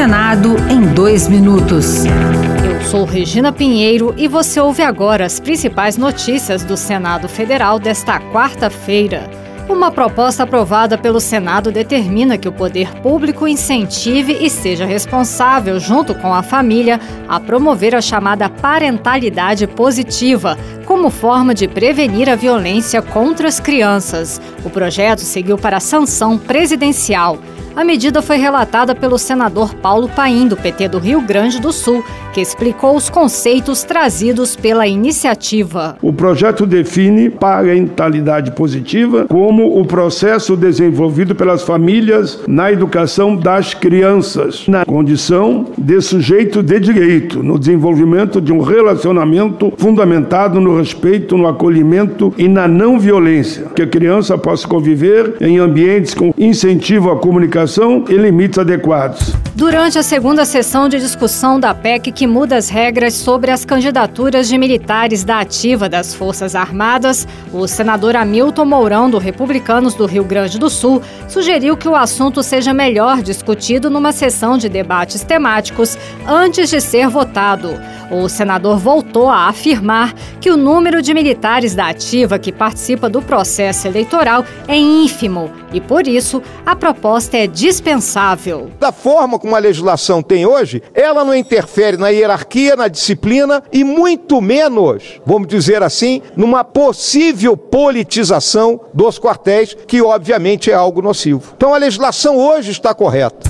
Senado em dois minutos. Eu sou Regina Pinheiro e você ouve agora as principais notícias do Senado Federal desta quarta-feira. Uma proposta aprovada pelo Senado determina que o poder público incentive e seja responsável, junto com a família, a promover a chamada parentalidade positiva, como forma de prevenir a violência contra as crianças. O projeto seguiu para a sanção presidencial. A medida foi relatada pelo senador Paulo Paim, do PT do Rio Grande do Sul, que explicou os conceitos trazidos pela iniciativa. O projeto define parentalidade positiva como o processo desenvolvido pelas famílias na educação das crianças, na condição de sujeito de direito, no desenvolvimento de um relacionamento fundamentado no respeito, no acolhimento e na não violência, que a criança possa conviver em ambientes com incentivo à comunicação e limites adequados. Durante a segunda sessão de discussão da PEC que muda as regras sobre as candidaturas de militares da ativa das Forças Armadas, o senador Hamilton Mourão, do Republicanos do Rio Grande do Sul, sugeriu que o assunto seja melhor discutido numa sessão de debates temáticos antes de ser votado. O senador voltou a afirmar que o número de militares da ativa que participa do processo eleitoral é ínfimo e, por isso, a proposta é dispensável. Da forma como a legislação tem hoje, ela não interfere na hierarquia, na disciplina e muito menos, vamos dizer assim, numa possível politização dos quartéis, que obviamente é algo nocivo. Então a legislação hoje está correta.